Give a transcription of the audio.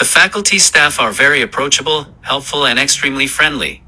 The faculty staff are very approachable, helpful and extremely friendly.